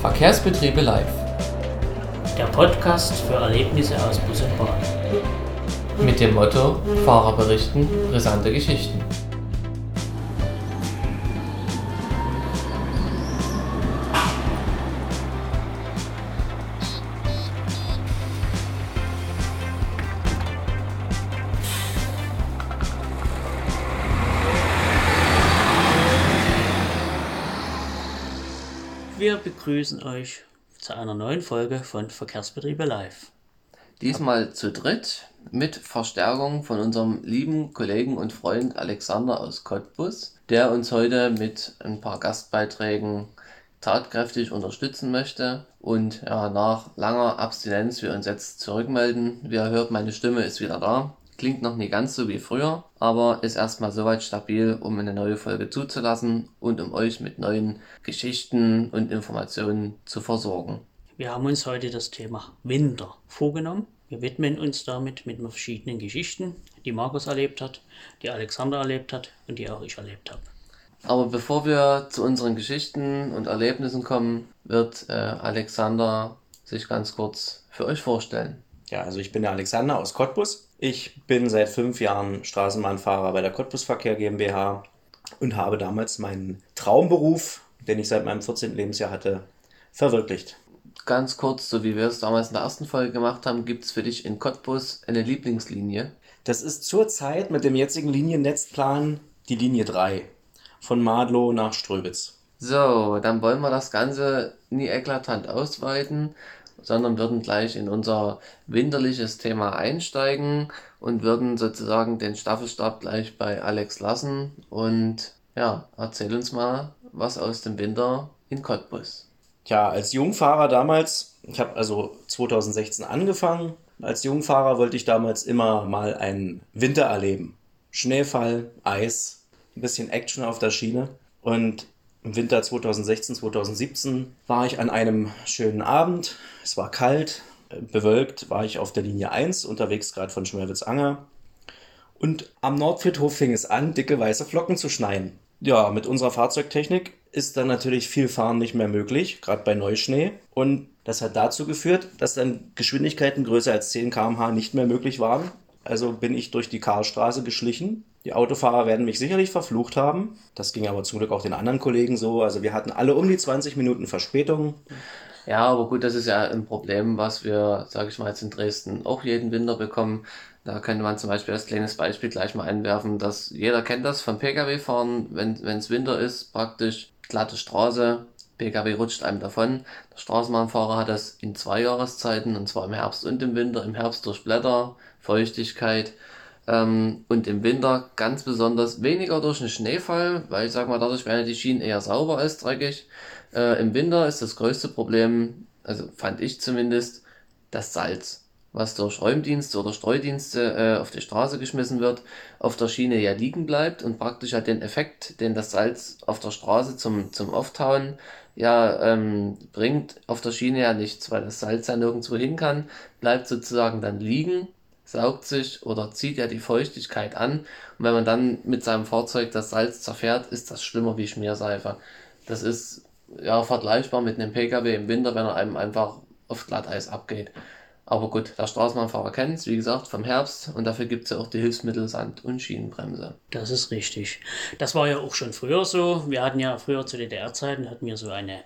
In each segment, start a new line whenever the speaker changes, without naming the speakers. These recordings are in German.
Verkehrsbetriebe live.
Der Podcast für Erlebnisse aus Bus und Bahn.
Mit dem Motto Fahrer berichten, brisante Geschichten.
Begrüßen euch zu einer neuen Folge von Verkehrsbetriebe Live.
Diesmal zu dritt mit Verstärkung von unserem lieben Kollegen und Freund Alexander aus Cottbus, der uns heute mit ein paar Gastbeiträgen tatkräftig unterstützen möchte. Und ja, nach langer Abstinenz wir uns jetzt zurückmelden. Wie ihr hört, meine Stimme ist wieder da. Klingt noch nie ganz so wie früher, aber ist erstmal soweit stabil, um eine neue Folge zuzulassen und um euch mit neuen Geschichten und Informationen zu versorgen.
Wir haben uns heute das Thema Winter vorgenommen. Wir widmen uns damit mit verschiedenen Geschichten, die Markus erlebt hat, die Alexander erlebt hat und die auch ich erlebt habe.
Aber bevor wir zu unseren Geschichten und Erlebnissen kommen, wird äh, Alexander sich ganz kurz für euch vorstellen.
Ja, also ich bin der Alexander aus Cottbus. Ich bin seit fünf Jahren Straßenbahnfahrer bei der Cottbusverkehr GmbH und habe damals meinen Traumberuf, den ich seit meinem 14. Lebensjahr hatte, verwirklicht.
Ganz kurz, so wie wir es damals in der ersten Folge gemacht haben, gibt es für dich in Cottbus eine Lieblingslinie.
Das ist zurzeit mit dem jetzigen Liniennetzplan die Linie 3 von Madlow nach Ströbitz.
So, dann wollen wir das Ganze nie eklatant ausweiten sondern würden gleich in unser winterliches Thema einsteigen und würden sozusagen den Staffelstab gleich bei Alex lassen. Und ja, erzähl uns mal was aus dem Winter in Cottbus.
Ja, als Jungfahrer damals, ich habe also 2016 angefangen. Als Jungfahrer wollte ich damals immer mal einen Winter erleben. Schneefall, Eis, ein bisschen Action auf der Schiene. Und im Winter 2016, 2017 war ich an einem schönen Abend. Es war kalt, bewölkt, war ich auf der Linie 1 unterwegs, gerade von Schmerwitz-Anger. Und am Nordfriedhof fing es an, dicke weiße Flocken zu schneien. Ja, mit unserer Fahrzeugtechnik ist dann natürlich viel Fahren nicht mehr möglich, gerade bei Neuschnee. Und das hat dazu geführt, dass dann Geschwindigkeiten größer als 10 km/h nicht mehr möglich waren. Also bin ich durch die Karlstraße geschlichen die Autofahrer werden mich sicherlich verflucht haben. Das ging aber zum Glück auch den anderen Kollegen so. Also wir hatten alle um die 20 Minuten Verspätung.
Ja, aber gut, das ist ja ein Problem, was wir, sage ich mal, jetzt in Dresden auch jeden Winter bekommen. Da könnte man zum Beispiel als kleines Beispiel gleich mal einwerfen, dass jeder kennt das vom Pkw-Fahren, wenn es Winter ist, praktisch glatte Straße, Pkw rutscht einem davon. Der Straßenbahnfahrer hat das in zwei Jahreszeiten, und zwar im Herbst und im Winter. Im Herbst durch Blätter, Feuchtigkeit ähm, und im Winter ganz besonders weniger durch den Schneefall, weil ich sag mal, dadurch werden die Schienen eher sauber als dreckig. Äh, Im Winter ist das größte Problem, also fand ich zumindest, das Salz, was durch Räumdienste oder Streudienste äh, auf die Straße geschmissen wird, auf der Schiene ja liegen bleibt und praktisch hat den Effekt, den das Salz auf der Straße zum, zum Auftauen ja ähm, bringt, auf der Schiene ja nichts, weil das Salz ja nirgendwo hin kann, bleibt sozusagen dann liegen saugt sich oder zieht ja die Feuchtigkeit an. Und wenn man dann mit seinem Fahrzeug das Salz zerfährt, ist das schlimmer wie Schmierseife. Das ist ja vergleichbar mit einem Pkw im Winter, wenn er einem einfach auf Glatteis abgeht. Aber gut, der Straßenbahnfahrer kennt es, wie gesagt, vom Herbst und dafür gibt es ja auch die Hilfsmittel Sand- und Schienenbremse.
Das ist richtig. Das war ja auch schon früher so. Wir hatten ja früher zu DDR-Zeiten hatten wir so eine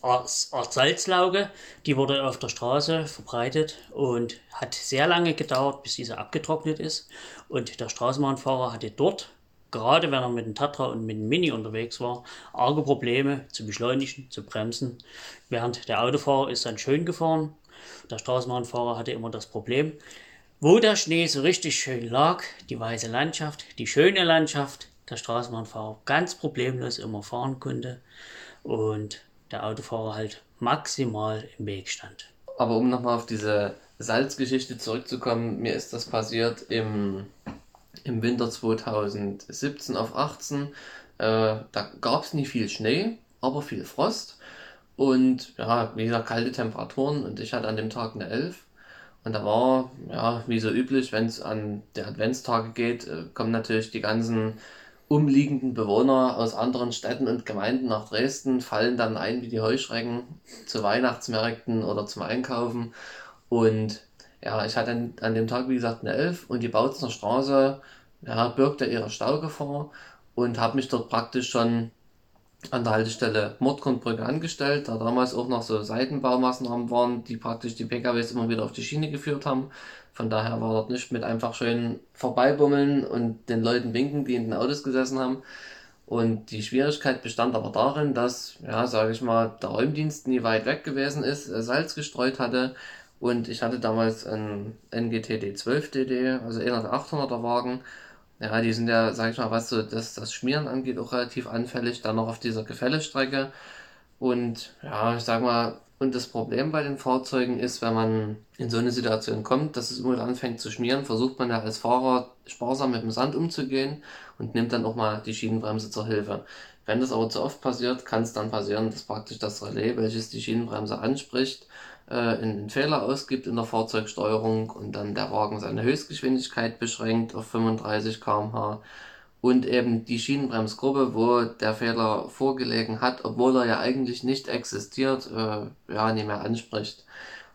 Art, Salzlauge, die wurde auf der Straße verbreitet und hat sehr lange gedauert, bis diese abgetrocknet ist. Und der Straßenbahnfahrer hatte dort gerade wenn er mit dem Tatra und mit dem Mini unterwegs war, arge Probleme zu beschleunigen, zu bremsen. Während der Autofahrer ist dann schön gefahren der Straßenbahnfahrer hatte immer das Problem, wo der Schnee so richtig schön lag, die weiße Landschaft, die schöne Landschaft, der Straßenbahnfahrer ganz problemlos immer fahren konnte und der Autofahrer halt maximal im Weg stand.
Aber um nochmal auf diese Salzgeschichte zurückzukommen, mir ist das passiert im, im Winter 2017 auf 18. Äh, da gab es nicht viel Schnee, aber viel Frost. Und ja, wie gesagt, kalte Temperaturen und ich hatte an dem Tag eine 11. Und da war, ja, wie so üblich, wenn es an der Adventstage geht, äh, kommen natürlich die ganzen umliegenden Bewohner aus anderen Städten und Gemeinden nach Dresden, fallen dann ein wie die Heuschrecken zu Weihnachtsmärkten oder zum Einkaufen. Und ja, ich hatte an, dem Tag, wie gesagt, eine Elf und die Bautzner Straße ja, birgte ihre Staugefahr und habe mich dort praktisch schon an der Haltestelle Mordgrundbrücke angestellt, da damals auch noch so Seitenbaumaßnahmen waren, die praktisch die PKWs immer wieder auf die Schiene geführt haben. Von daher war dort nicht mit einfach schön vorbeibummeln und den Leuten winken, die in den Autos gesessen haben. Und die Schwierigkeit bestand aber darin, dass, ja, sage ich mal, der Räumdienst nie weit weg gewesen ist, Salz gestreut hatte und ich hatte damals einen NGT D12 DD, also einer der 800er Wagen ja, die sind ja, sag ich mal, was so das, das Schmieren angeht, auch relativ anfällig, dann noch auf dieser Gefällestrecke. Und ja, ich sag mal, und das Problem bei den Fahrzeugen ist, wenn man in so eine Situation kommt, dass es immer anfängt zu schmieren, versucht man ja als Fahrer sparsam mit dem Sand umzugehen und nimmt dann auch mal die Schienenbremse zur Hilfe. Wenn das aber zu oft passiert, kann es dann passieren, dass praktisch das Relais, welches die Schienenbremse anspricht, äh, einen Fehler ausgibt in der Fahrzeugsteuerung und dann der Wagen seine Höchstgeschwindigkeit beschränkt auf 35 km/h und eben die Schienenbremsgruppe, wo der Fehler vorgelegen hat, obwohl er ja eigentlich nicht existiert, äh, ja, nicht mehr anspricht.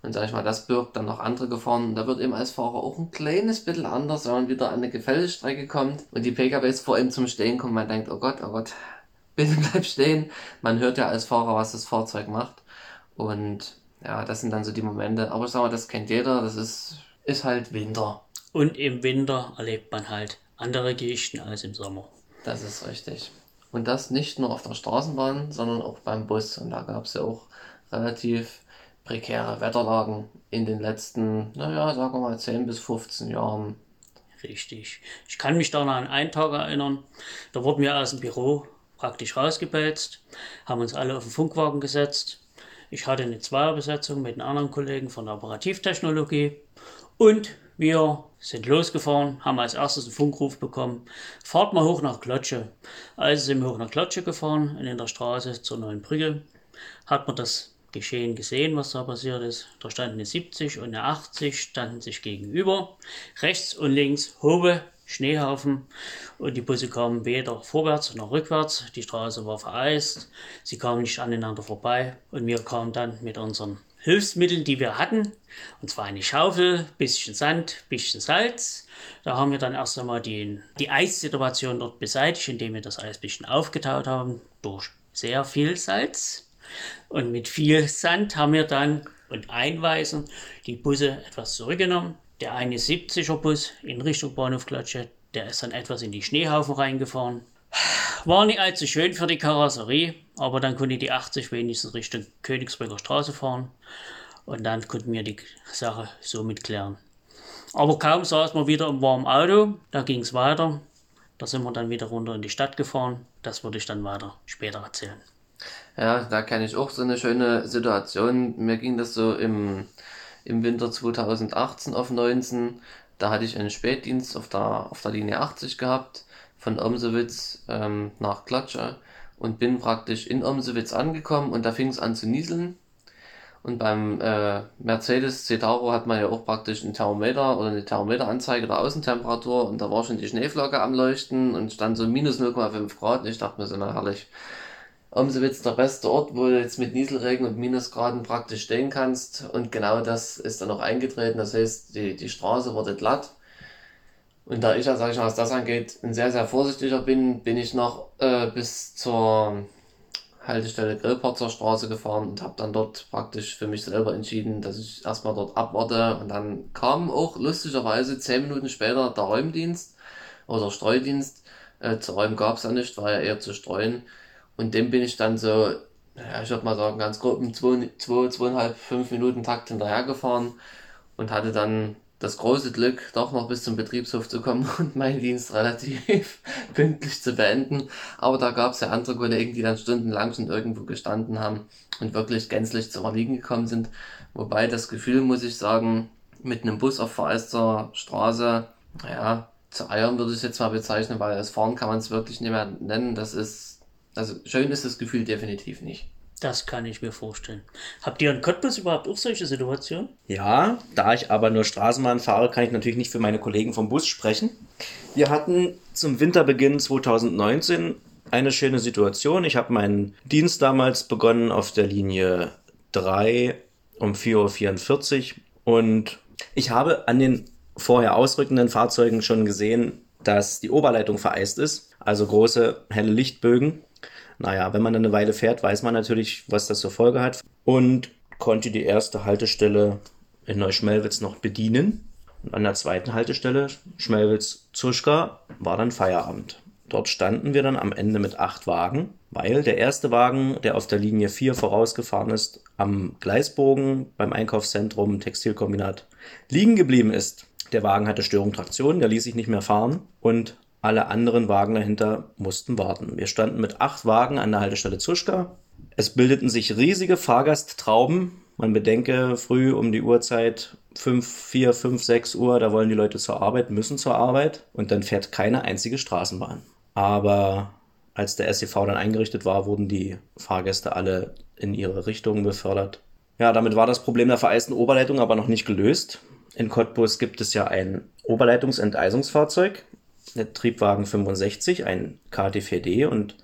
Und sag ich mal, das birgt dann noch andere Gefahren. da wird eben als Fahrer auch ein kleines bisschen anders, wenn man wieder an eine Gefällestrecke kommt und die PKWs vor ihm zum Stehen kommen. Man denkt, oh Gott, oh Gott, bitte bleib stehen. Man hört ja als Fahrer, was das Fahrzeug macht. Und ja, das sind dann so die Momente. Aber ich sag mal, das kennt jeder, das ist, ist halt Winter.
Und im Winter erlebt man halt andere Geschichten als im Sommer.
Das ist richtig. Und das nicht nur auf der Straßenbahn, sondern auch beim Bus. Und da gab es ja auch relativ prekäre Wetterlagen in den letzten, naja, sagen wir mal 10 bis 15 Jahren.
Richtig. Ich kann mich da noch an einen Tag erinnern. Da wurden wir aus dem Büro praktisch rausgepelzt, haben uns alle auf den Funkwagen gesetzt ich hatte eine Zweierbesetzung mit einem anderen Kollegen von der Operativtechnologie und wir sind losgefahren, haben als erstes einen Funkruf bekommen, fahrt mal hoch nach Klotsche. Also sind wir hoch nach Klotsche gefahren und in der Straße zur neuen Brücke hat man das Geschehen gesehen, was da passiert ist. Da standen eine 70 und eine 80, standen sich gegenüber. Rechts und links Hobe Schneehaufen und die Busse kamen weder vorwärts noch rückwärts. Die Straße war vereist, sie kamen nicht aneinander vorbei und wir kamen dann mit unseren Hilfsmitteln, die wir hatten, und zwar eine Schaufel, bisschen Sand, bisschen Salz. Da haben wir dann erst einmal die, die Eissituation dort beseitigt, indem wir das Eis ein bisschen aufgetaut haben durch sehr viel Salz. Und mit viel Sand haben wir dann und Einweisen die Busse etwas zurückgenommen der eine 70er Bus in Richtung Bahnhof Klatsche, der ist dann etwas in die Schneehaufen reingefahren. War nicht allzu schön für die Karosserie, aber dann konnte die 80 wenigstens Richtung Königsbrücker Straße fahren und dann konnten wir die Sache somit klären. Aber kaum saß man wieder im warmen Auto, da ging es weiter. Da sind wir dann wieder runter in die Stadt gefahren. Das würde ich dann weiter später erzählen.
Ja, da kenne ich auch so eine schöne Situation. Mir ging das so im im Winter 2018 auf 19. Da hatte ich einen Spätdienst auf der, auf der Linie 80 gehabt, von Omsewitz ähm, nach Klatsche und bin praktisch in Omsewitz angekommen und da fing es an zu nieseln. Und beim äh, Mercedes Citaro hat man ja auch praktisch ein Thermometer oder eine Thermometeranzeige der Außentemperatur und da war schon die Schneeflocke am Leuchten und stand so minus 0,5 Grad und ich dachte mir so, na herrlich, Omsewitz der beste Ort, wo du jetzt mit Nieselregen und Minusgraden praktisch stehen kannst. Und genau das ist dann auch eingetreten. Das heißt, die, die Straße wurde glatt. Und da ich ja, sag ich mal, was das angeht, ein sehr, sehr vorsichtiger bin, bin ich noch äh, bis zur Haltestelle Grillparzer Straße gefahren und habe dann dort praktisch für mich selber entschieden, dass ich erstmal dort abwarte. Und dann kam auch lustigerweise zehn Minuten später der Räumdienst oder Streudienst. Äh, zu räumen gab es ja nicht, war ja eher zu streuen. Und dem bin ich dann so, ja, ich würde mal sagen, ganz grob im 2, 2, 2,5, 5 Minuten Takt hinterhergefahren und hatte dann das große Glück, doch noch bis zum Betriebshof zu kommen und meinen Dienst relativ pünktlich zu beenden. Aber da gab es ja andere Kollegen, die dann stundenlang schon irgendwo gestanden haben und wirklich gänzlich zum Erliegen gekommen sind. Wobei das Gefühl, muss ich sagen, mit einem Bus auf vereister Straße, ja, zu eiern würde ich es jetzt mal bezeichnen, weil als Fahren kann man es wirklich nicht mehr nennen. Das ist also schön ist das Gefühl definitiv nicht.
Das kann ich mir vorstellen. Habt ihr in Cottbus überhaupt auch solche Situationen?
Ja, da ich aber nur Straßenbahn fahre, kann ich natürlich nicht für meine Kollegen vom Bus sprechen. Wir hatten zum Winterbeginn 2019 eine schöne Situation. Ich habe meinen Dienst damals begonnen auf der Linie 3 um 4.44 Uhr und ich habe an den vorher ausrückenden Fahrzeugen schon gesehen, dass die Oberleitung vereist ist, also große helle Lichtbögen. Naja, wenn man dann eine Weile fährt, weiß man natürlich, was das zur Folge hat und konnte die erste Haltestelle in Neuschmelwitz noch bedienen. Und an der zweiten Haltestelle, Schmelwitz-Zuschka, war dann Feierabend. Dort standen wir dann am Ende mit acht Wagen, weil der erste Wagen, der auf der Linie 4 vorausgefahren ist, am Gleisbogen beim Einkaufszentrum Textilkombinat liegen geblieben ist. Der Wagen hatte Störung Traktion, der ließ sich nicht mehr fahren und alle anderen Wagen dahinter mussten warten. Wir standen mit acht Wagen an der Haltestelle Zuschka. Es bildeten sich riesige Fahrgasttrauben. Man bedenke, früh um die Uhrzeit 5, 4, 5, 6 Uhr, da wollen die Leute zur Arbeit, müssen zur Arbeit und dann fährt keine einzige Straßenbahn. Aber als der SEV dann eingerichtet war, wurden die Fahrgäste alle in ihre Richtungen befördert. Ja, damit war das Problem der vereisten Oberleitung aber noch nicht gelöst. In Cottbus gibt es ja ein Oberleitungsenteisungsfahrzeug, Triebwagen 65, ein KT4D und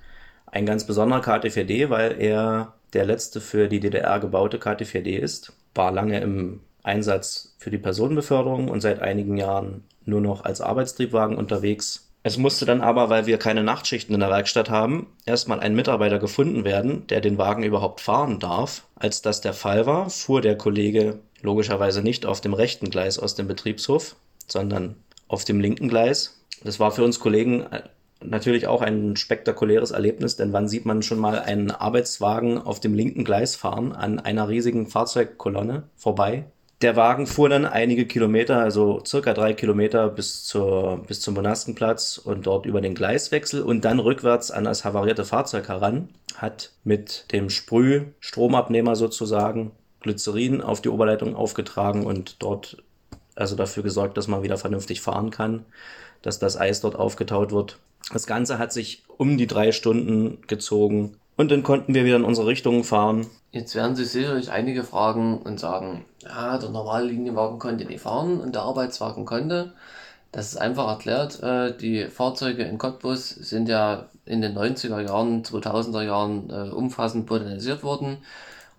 ein ganz besonderer KT4D, weil er der letzte für die DDR gebaute KT4D ist. War lange im Einsatz für die Personenbeförderung und seit einigen Jahren nur noch als Arbeitstriebwagen unterwegs. Es musste dann aber, weil wir keine Nachtschichten in der Werkstatt haben, erstmal ein Mitarbeiter gefunden werden, der den Wagen überhaupt fahren darf. Als das der Fall war, fuhr der Kollege logischerweise nicht auf dem rechten Gleis aus dem Betriebshof, sondern auf dem linken Gleis. Das war für uns Kollegen äh, natürlich auch ein spektakuläres Erlebnis, denn wann sieht man schon mal einen Arbeitswagen auf dem linken Gleis fahren an einer riesigen Fahrzeugkolonne vorbei? Der Wagen fuhr dann einige Kilometer, also circa drei Kilometer bis, zur, bis zum Monastenplatz und dort über den Gleiswechsel und dann rückwärts an das havarierte Fahrzeug heran, hat mit dem Sprühstromabnehmer sozusagen Glycerin auf die Oberleitung aufgetragen und dort also dafür gesorgt, dass man wieder vernünftig fahren kann, dass das Eis dort aufgetaut wird. Das Ganze hat sich um die drei Stunden gezogen und dann konnten wir wieder in unsere Richtung fahren.
Jetzt werden sich sicherlich einige fragen und sagen, ja, der normale Linienwagen konnte nicht fahren und der Arbeitswagen konnte. Das ist einfach erklärt. Äh, die Fahrzeuge in Cottbus sind ja in den 90er Jahren, 2000er Jahren äh, umfassend modernisiert worden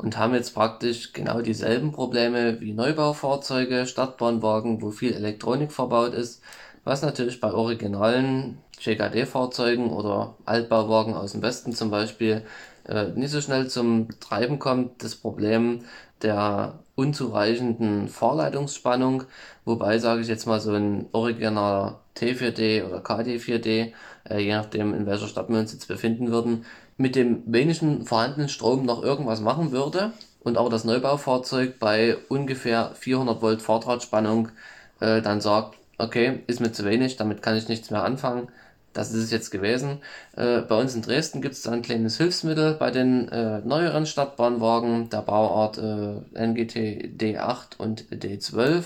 und haben jetzt praktisch genau dieselben Probleme wie Neubaufahrzeuge, Stadtbahnwagen, wo viel Elektronik verbaut ist, was natürlich bei originalen GKD-Fahrzeugen oder Altbauwagen aus dem Westen zum Beispiel äh, nicht so schnell zum Treiben kommt. Das Problem der unzureichenden Fahrleitungsspannung, wobei sage ich jetzt mal so ein originaler T4D oder KD4D, äh, je nachdem in welcher Stadt wir uns jetzt befinden würden, mit dem wenigen vorhandenen Strom noch irgendwas machen würde und aber das Neubaufahrzeug bei ungefähr 400 Volt Fahrdrahtspannung äh, dann sagt, okay, ist mir zu wenig, damit kann ich nichts mehr anfangen. Das ist es jetzt gewesen. Äh, bei uns in Dresden gibt es ein kleines Hilfsmittel bei den äh, neueren Stadtbahnwagen der Bauart äh, NGT D8 und D12.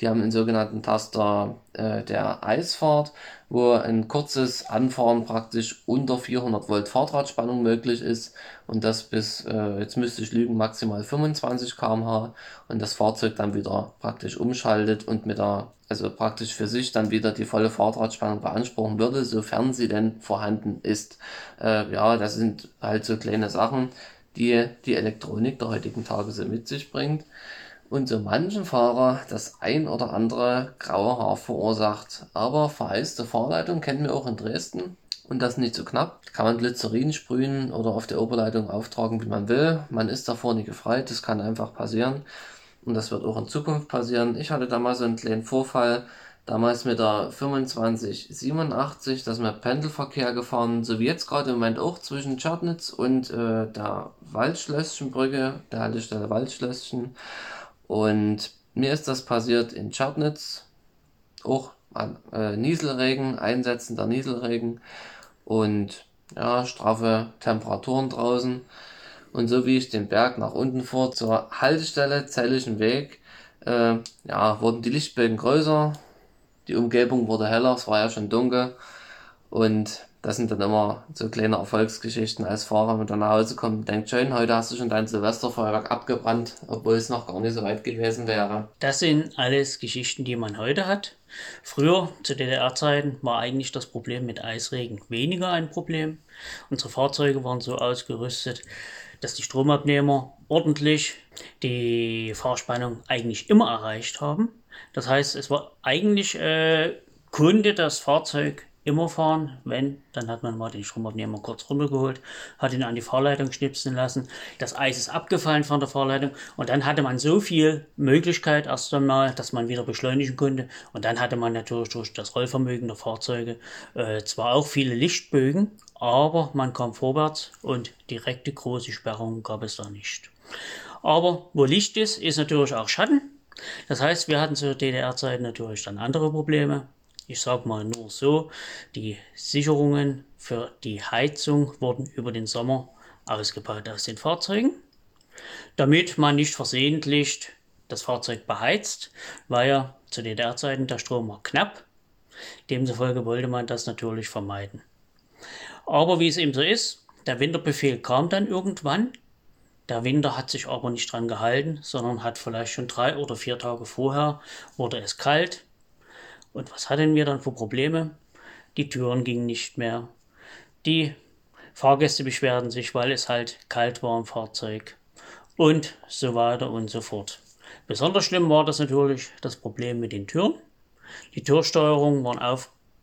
Die haben einen sogenannten Taster äh, der Eisfahrt, wo ein kurzes Anfahren praktisch unter 400 Volt Fahrdrahtspannung möglich ist und das bis, äh, jetzt müsste ich lügen, maximal 25 km/h und das Fahrzeug dann wieder praktisch umschaltet und mit der also praktisch für sich dann wieder die volle Fahrradspannung beanspruchen würde, sofern sie denn vorhanden ist. Äh, ja, das sind halt so kleine Sachen, die die Elektronik der heutigen Tage so mit sich bringt und so manchen Fahrer das ein oder andere graue Haar verursacht. Aber vereiste Fahrleitung kennen wir auch in Dresden und das nicht so knapp. Kann man Glycerin sprühen oder auf der Oberleitung auftragen, wie man will. Man ist davor nicht gefreit, das kann einfach passieren. Und das wird auch in Zukunft passieren. Ich hatte damals einen kleinen Vorfall, damals mit der 2587, da sind wir Pendelverkehr gefahren, so wie jetzt gerade im Moment auch zwischen Tschernitz und äh, der Waldschlösschenbrücke, der Haltestelle Waldschlösschen. Und mir ist das passiert in Tschernitz, auch an äh, Nieselregen, einsetzender Nieselregen und ja, straffe Temperaturen draußen. Und so wie ich den Berg nach unten fuhr zur Haltestelle Zellischen Weg, äh, ja, wurden die Lichtbögen größer, die Umgebung wurde heller, es war ja schon dunkel. Und das sind dann immer so kleine Erfolgsgeschichten als Fahrer, wenn man nach Hause kommt und denkt, schön, heute hast du schon dein Silvesterfeuerwerk abgebrannt, obwohl es noch gar nicht so weit gewesen wäre.
Das sind alles Geschichten, die man heute hat. Früher, zu DDR-Zeiten, war eigentlich das Problem mit Eisregen weniger ein Problem. Unsere Fahrzeuge waren so ausgerüstet, dass die Stromabnehmer ordentlich die Fahrspannung eigentlich immer erreicht haben. Das heißt, es war eigentlich äh, konnte das Fahrzeug immer fahren. Wenn, dann hat man mal den Stromabnehmer kurz runtergeholt, hat ihn an die Fahrleitung schnipsen lassen. Das Eis ist abgefallen von der Fahrleitung und dann hatte man so viel Möglichkeit erst einmal, dass man wieder beschleunigen konnte. Und dann hatte man natürlich durch das Rollvermögen der Fahrzeuge äh, zwar auch viele Lichtbögen, aber man kam vorwärts und direkte große Sperrungen gab es da nicht. Aber wo Licht ist, ist natürlich auch Schatten. Das heißt, wir hatten zur DDR-Zeit natürlich dann andere Probleme. Ich sag mal nur so, die Sicherungen für die Heizung wurden über den Sommer ausgebaut aus den Fahrzeugen, damit man nicht versehentlich das Fahrzeug beheizt, weil ja zu DDR-Zeiten der Strom war knapp. Demzufolge wollte man das natürlich vermeiden. Aber wie es eben so ist, der Winterbefehl kam dann irgendwann. Der Winter hat sich aber nicht dran gehalten, sondern hat vielleicht schon drei oder vier Tage vorher wurde es kalt, und was hatten wir dann für Probleme? Die Türen gingen nicht mehr. Die Fahrgäste beschwerten sich, weil es halt kalt war im Fahrzeug. Und so weiter und so fort. Besonders schlimm war das natürlich das Problem mit den Türen. Die Türsteuerungen waren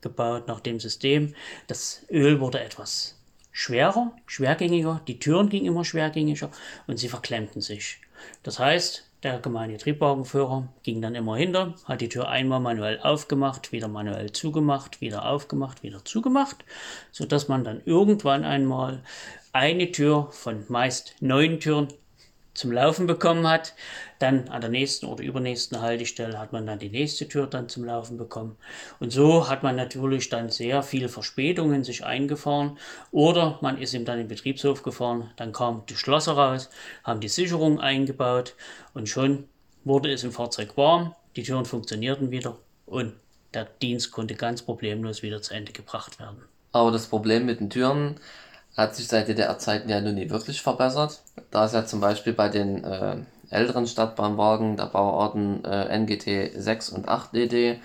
aufgebaut nach dem System. Das Öl wurde etwas schwerer, schwergängiger. Die Türen gingen immer schwergängiger und sie verklemmten sich. Das heißt, der gemeine Triebwagenführer ging dann immer hinter, hat die Tür einmal manuell aufgemacht, wieder manuell zugemacht, wieder aufgemacht, wieder zugemacht, sodass man dann irgendwann einmal eine Tür von meist neun Türen zum Laufen bekommen hat. Dann an der nächsten oder übernächsten Haltestelle hat man dann die nächste Tür dann zum Laufen bekommen. Und so hat man natürlich dann sehr viele Verspätungen sich eingefahren. Oder man ist eben dann in den Betriebshof gefahren, dann kam die Schlosser raus, haben die Sicherung eingebaut und schon wurde es im Fahrzeug warm, die Türen funktionierten wieder und der Dienst konnte ganz problemlos wieder zu Ende gebracht werden.
Aber das Problem mit den Türen hat sich seit DDR-Zeiten ja nun nie wirklich verbessert. Da ist ja zum Beispiel bei den äh, älteren Stadtbahnwagen der Bauarten äh, NGT 6 und 8 DD,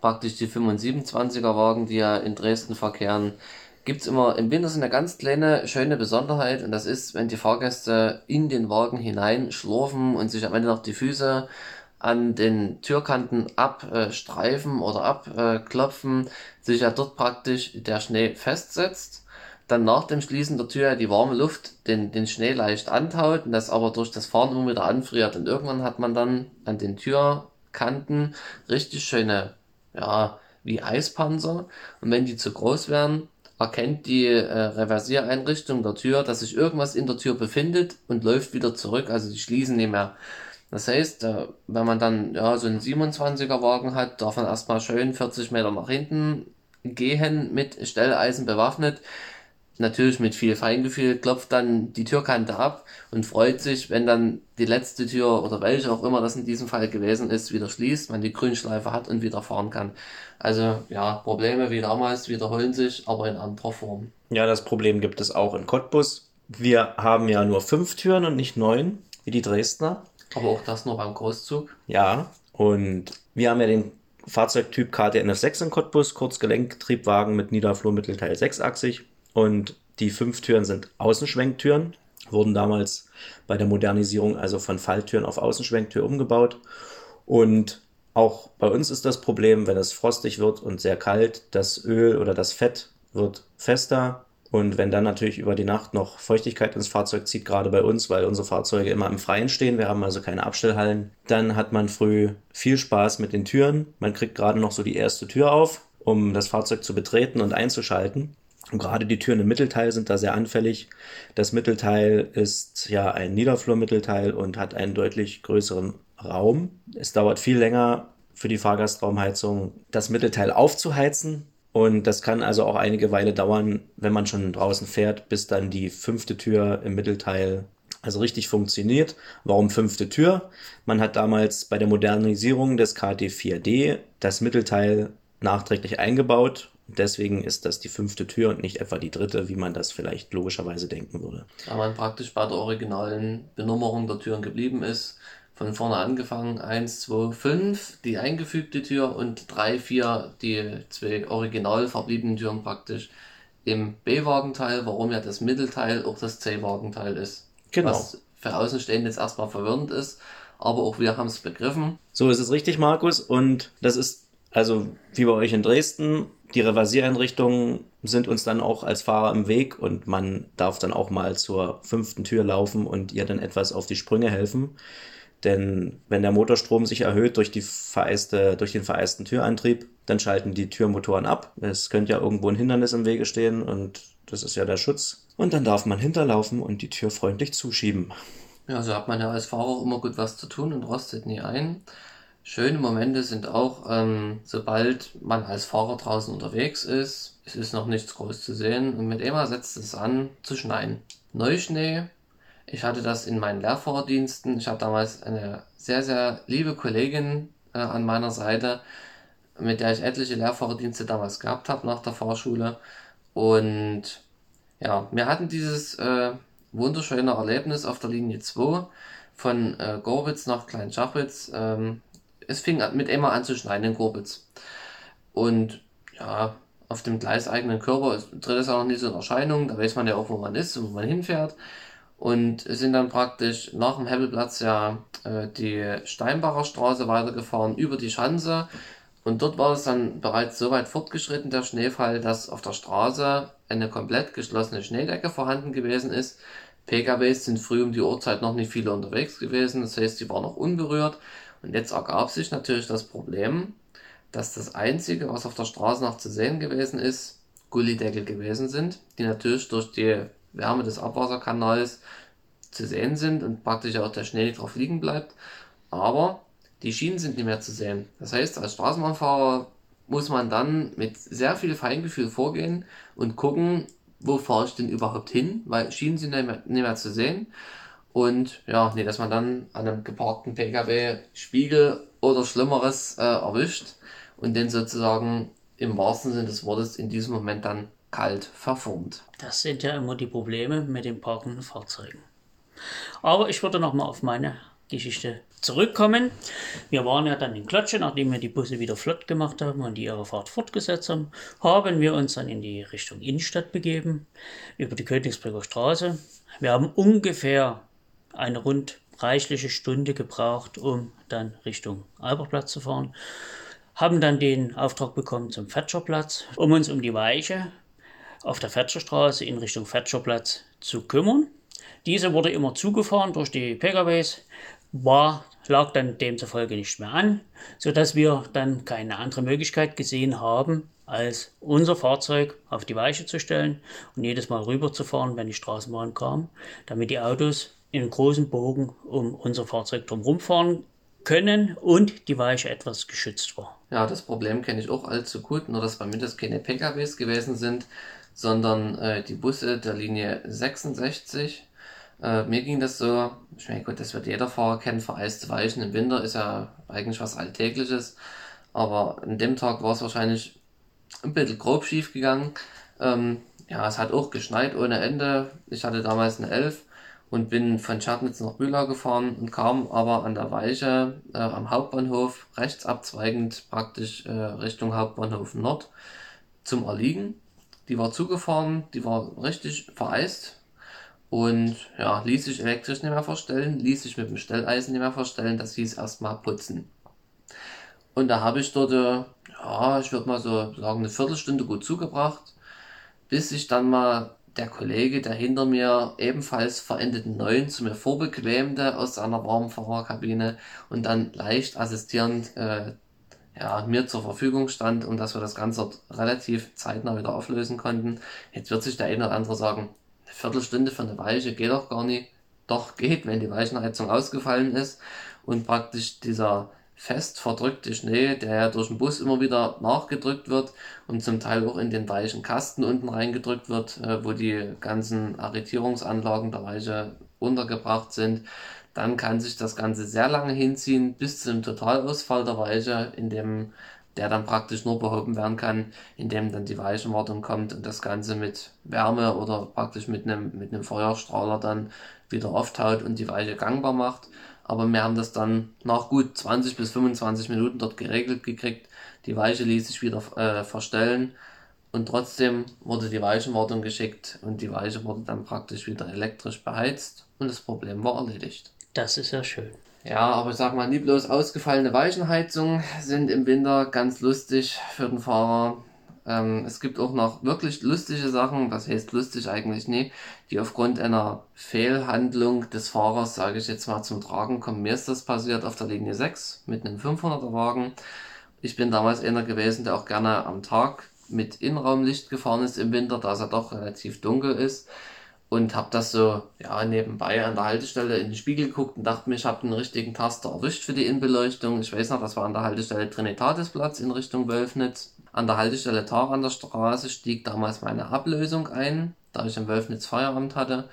praktisch die 25er Wagen, die ja in Dresden verkehren, gibt's immer im Winter so eine ganz kleine, schöne Besonderheit und das ist, wenn die Fahrgäste in den Wagen hinein schlurfen und sich am Ende noch die Füße an den Türkanten abstreifen oder abklopfen, sich ja dort praktisch der Schnee festsetzt dann nach dem Schließen der Tür die warme Luft den, den Schnee leicht antaut und das aber durch das Fahren immer wieder anfriert. Und irgendwann hat man dann an den Türkanten richtig schöne, ja, wie Eispanzer. Und wenn die zu groß werden, erkennt die äh, Reversiereinrichtung der Tür, dass sich irgendwas in der Tür befindet und läuft wieder zurück. Also die schließen nicht mehr. Das heißt, äh, wenn man dann ja so einen 27er Wagen hat, darf man erstmal schön 40 Meter nach hinten gehen mit Stelleisen bewaffnet natürlich mit viel Feingefühl, klopft dann die Türkante ab und freut sich, wenn dann die letzte Tür oder welche auch immer das in diesem Fall gewesen ist, wieder schließt, man die Grünschleife hat und wieder fahren kann. Also ja, Probleme wie damals wiederholen sich, aber in anderer Form.
Ja, das Problem gibt es auch in Cottbus. Wir haben ja nur fünf Türen und nicht neun, wie die Dresdner.
Aber auch das nur beim Großzug.
Ja, und wir haben ja den Fahrzeugtyp KTNF 6 in Cottbus, Kurzgelenktriebwagen mit Niederflurmittelteil sechsachsig. Und die fünf Türen sind Außenschwenktüren, wurden damals bei der Modernisierung also von Falltüren auf Außenschwenktür umgebaut. Und auch bei uns ist das Problem, wenn es frostig wird und sehr kalt, das Öl oder das Fett wird fester. Und wenn dann natürlich über die Nacht noch Feuchtigkeit ins Fahrzeug zieht, gerade bei uns, weil unsere Fahrzeuge immer im Freien stehen, wir haben also keine Abstellhallen, dann hat man früh viel Spaß mit den Türen. Man kriegt gerade noch so die erste Tür auf, um das Fahrzeug zu betreten und einzuschalten. Und gerade die Türen im Mittelteil sind da sehr anfällig. Das Mittelteil ist ja ein Niederflurmittelteil und hat einen deutlich größeren Raum. Es dauert viel länger für die Fahrgastraumheizung, das Mittelteil aufzuheizen. Und das kann also auch einige Weile dauern, wenn man schon draußen fährt, bis dann die fünfte Tür im Mittelteil also richtig funktioniert. Warum fünfte Tür? Man hat damals bei der Modernisierung des KT4D das Mittelteil nachträglich eingebaut Deswegen ist das die fünfte Tür und nicht etwa die dritte, wie man das vielleicht logischerweise denken würde.
Da man praktisch bei der originalen Benummerung der Türen geblieben ist, von vorne angefangen, 1, 2, 5, die eingefügte Tür und 3, 4, die zwei original verbliebenen Türen praktisch im B-Wagenteil, warum ja das Mittelteil auch das C-Wagenteil ist.
Genau.
Was für Außenstehende jetzt erstmal verwirrend ist, aber auch wir haben es begriffen.
So ist es richtig, Markus. Und das ist also wie bei euch in Dresden. Die Reversiereinrichtungen sind uns dann auch als Fahrer im Weg und man darf dann auch mal zur fünften Tür laufen und ihr dann etwas auf die Sprünge helfen. Denn wenn der Motorstrom sich erhöht durch, die vereiste, durch den vereisten Türantrieb, dann schalten die Türmotoren ab. Es könnte ja irgendwo ein Hindernis im Wege stehen und das ist ja der Schutz. Und dann darf man hinterlaufen und die Tür freundlich zuschieben.
Ja, so hat man ja als Fahrer auch immer gut was zu tun und rostet nie ein. Schöne Momente sind auch, ähm, sobald man als Fahrer draußen unterwegs ist, es ist noch nichts groß zu sehen und mit immer setzt es an zu schneien. Neuschnee, ich hatte das in meinen Lehrfahrerdiensten. Ich hatte damals eine sehr, sehr liebe Kollegin äh, an meiner Seite, mit der ich etliche Lehrfahrerdienste damals gehabt habe nach der Fahrschule. Und ja, wir hatten dieses äh, wunderschöne Erlebnis auf der Linie 2 von äh, Gorbitz nach Kleinschachwitz. Ähm, es fing mit Emma an zu schneien in Gorbitz. Und ja, auf dem gleiseigenen Körper tritt es auch noch nicht so in Erscheinung. Da weiß man ja auch, wo man ist und wo man hinfährt. Und sind dann praktisch nach dem Hebbelplatz ja äh, die Steinbacher Straße weitergefahren über die Schanze. Und dort war es dann bereits so weit fortgeschritten, der Schneefall, dass auf der Straße eine komplett geschlossene Schneedecke vorhanden gewesen ist. PKWs sind früh um die Uhrzeit noch nicht viele unterwegs gewesen, das heißt, sie waren noch unberührt. Und jetzt ergab sich natürlich das Problem, dass das Einzige, was auf der Straße noch zu sehen gewesen ist, Gullideckel gewesen sind, die natürlich durch die Wärme des Abwasserkanals zu sehen sind und praktisch auch der Schnee drauf liegen bleibt. Aber die Schienen sind nicht mehr zu sehen. Das heißt, als Straßenbahnfahrer muss man dann mit sehr viel Feingefühl vorgehen und gucken, wo fahre ich denn überhaupt hin, weil Schienen sind nicht mehr, nicht mehr zu sehen. Und ja, nee, dass man dann an einem geparkten Pkw Spiegel oder Schlimmeres äh, erwischt und den sozusagen im wahrsten Sinne des Wortes in diesem Moment dann kalt verformt.
Das sind ja immer die Probleme mit den parkenden Fahrzeugen. Aber ich würde nochmal auf meine Geschichte zurückkommen. Wir waren ja dann in Klotsche, nachdem wir die Busse wieder flott gemacht haben und die ihre Fahrt fortgesetzt haben, haben wir uns dann in die Richtung Innenstadt begeben, über die Königsbrücker Straße. Wir haben ungefähr eine rund reichliche Stunde gebraucht, um dann Richtung Albertplatz zu fahren. Haben dann den Auftrag bekommen zum Fetscherplatz, um uns um die Weiche auf der Fetscherstraße in Richtung Fetscherplatz zu kümmern. Diese wurde immer zugefahren durch die PKWs, war, lag dann demzufolge nicht mehr an, sodass wir dann keine andere Möglichkeit gesehen haben, als unser Fahrzeug auf die Weiche zu stellen und jedes Mal rüberzufahren, wenn die Straßenbahn kam, damit die Autos in großen Bogen um unser Fahrzeug drumherum fahren können und die Weiche etwas geschützt war.
Ja, das Problem kenne ich auch allzu gut, nur dass bei mir das keine PKWs gewesen sind, sondern äh, die Busse der Linie 66. Äh, mir ging das so, ich meine, gut, das wird jeder Fahrer kennen, vereiste Weichen im Winter ist ja eigentlich was Alltägliches, aber an dem Tag war es wahrscheinlich ein bisschen grob schief gegangen. Ähm, ja, es hat auch geschneit ohne Ende. Ich hatte damals eine 11 und bin von Schadnitz nach Bühlau gefahren und kam aber an der Weiche äh, am Hauptbahnhof rechts abzweigend praktisch äh, Richtung Hauptbahnhof Nord zum Erliegen. Die war zugefahren, die war richtig vereist und ja, ließ sich elektrisch nicht mehr verstellen, ließ sich mit dem Stelleisen nicht mehr verstellen, das hieß erstmal putzen. Und da habe ich dort, äh, ja, ich würde mal so sagen, eine Viertelstunde gut zugebracht, bis ich dann mal der Kollege, der hinter mir ebenfalls verendeten Neuen zu mir vorbequemte aus seiner warmen Fahrerkabine und dann leicht assistierend äh, ja, mir zur Verfügung stand und dass wir das Ganze relativ zeitnah wieder auflösen konnten. Jetzt wird sich der eine oder andere sagen, eine Viertelstunde für eine Weiche geht doch gar nicht. Doch geht, wenn die Weichenheizung ausgefallen ist und praktisch dieser fest verdrückte Schnee, der ja durch den Bus immer wieder nachgedrückt wird und zum Teil auch in den weichen Kasten unten reingedrückt wird, äh, wo die ganzen Arretierungsanlagen der Weiche untergebracht sind, dann kann sich das Ganze sehr lange hinziehen bis zum Totalausfall der Weiche, in dem der dann praktisch nur behoben werden kann, indem dann die Weichenwartung kommt und das Ganze mit Wärme oder praktisch mit einem, mit einem Feuerstrahler dann wieder auftaut und die Weiche gangbar macht. Aber wir haben das dann nach gut 20 bis 25 Minuten dort geregelt gekriegt. Die Weiche ließ sich wieder äh, verstellen und trotzdem wurde die Weichenwartung geschickt und die Weiche wurde dann praktisch wieder elektrisch beheizt und das Problem war erledigt.
Das ist ja schön.
Ja, aber ich sag mal, nie bloß ausgefallene Weichenheizungen sind im Winter ganz lustig für den Fahrer. Ähm, es gibt auch noch wirklich lustige Sachen, das heißt lustig eigentlich nie, die aufgrund einer Fehlhandlung des Fahrers, sage ich jetzt mal, zum Tragen kommen. Mir ist das passiert auf der Linie 6 mit einem 500er Wagen. Ich bin damals einer gewesen, der auch gerne am Tag mit Innenraumlicht gefahren ist im Winter, da es ja doch relativ dunkel ist und habe das so ja nebenbei an der Haltestelle in den Spiegel geguckt und dachte mir, ich habe den richtigen Taster erwischt für die Innenbeleuchtung. Ich weiß noch, das war an der Haltestelle Trinitatisplatz in Richtung Wölfnitz. An der Haltestelle Tar an der Straße stieg damals meine Ablösung ein, da ich im Wölfnitz Feierabend hatte.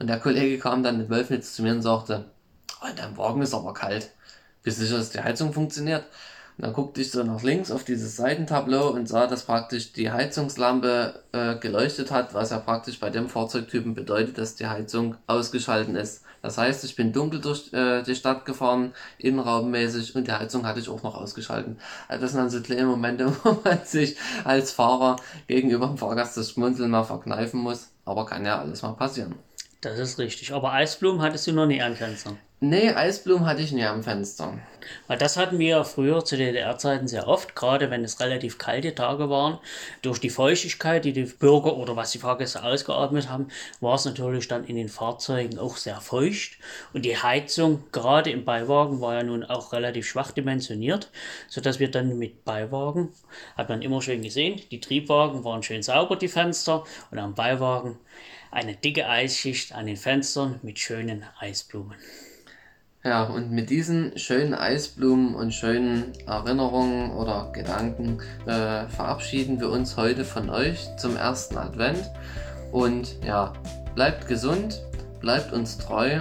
Und der Kollege kam dann in Wölfnitz zu mir und sagte, oh, dein Wagen ist aber kalt. Bist du sicher, dass die Heizung funktioniert? Und dann guckte ich so nach links auf dieses Seitentableau und sah, dass praktisch die Heizungslampe äh, geleuchtet hat, was ja praktisch bei dem Fahrzeugtypen bedeutet, dass die Heizung ausgeschalten ist. Das heißt, ich bin dunkel durch äh, die Stadt gefahren, innenraummäßig und die Heizung hatte ich auch noch ausgeschalten. Also das sind dann so kleine Momente, wo man sich als Fahrer gegenüber dem Fahrgast das Schmunzeln mal verkneifen muss. Aber kann ja alles mal passieren.
Das ist richtig. Aber Eisblumen hattest du noch nie am Fenster.
Nee, Eisblumen hatte ich nie am Fenster.
Weil das hatten wir früher zu DDR-Zeiten sehr oft, gerade wenn es relativ kalte Tage waren. Durch die Feuchtigkeit, die die Bürger oder was die Fahrgäste ausgeatmet haben, war es natürlich dann in den Fahrzeugen auch sehr feucht. Und die Heizung, gerade im Beiwagen, war ja nun auch relativ schwach dimensioniert, sodass wir dann mit Beiwagen, hat man immer schön gesehen, die Triebwagen waren schön sauber, die Fenster, und am Beiwagen eine dicke Eisschicht an den Fenstern mit schönen Eisblumen.
Ja, und mit diesen schönen Eisblumen und schönen Erinnerungen oder Gedanken äh, verabschieden wir uns heute von euch zum ersten Advent. Und ja, bleibt gesund, bleibt uns treu.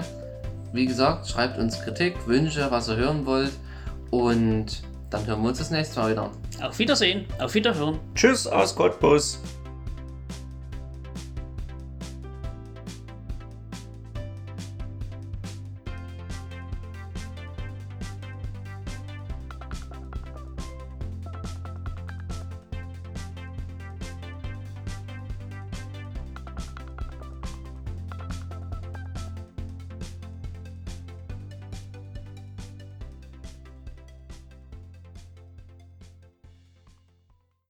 Wie gesagt, schreibt uns Kritik, Wünsche, was ihr hören wollt. Und dann hören wir uns das nächste Mal wieder.
Auf Wiedersehen, auf Wiederhören.
Tschüss aus Cottbus.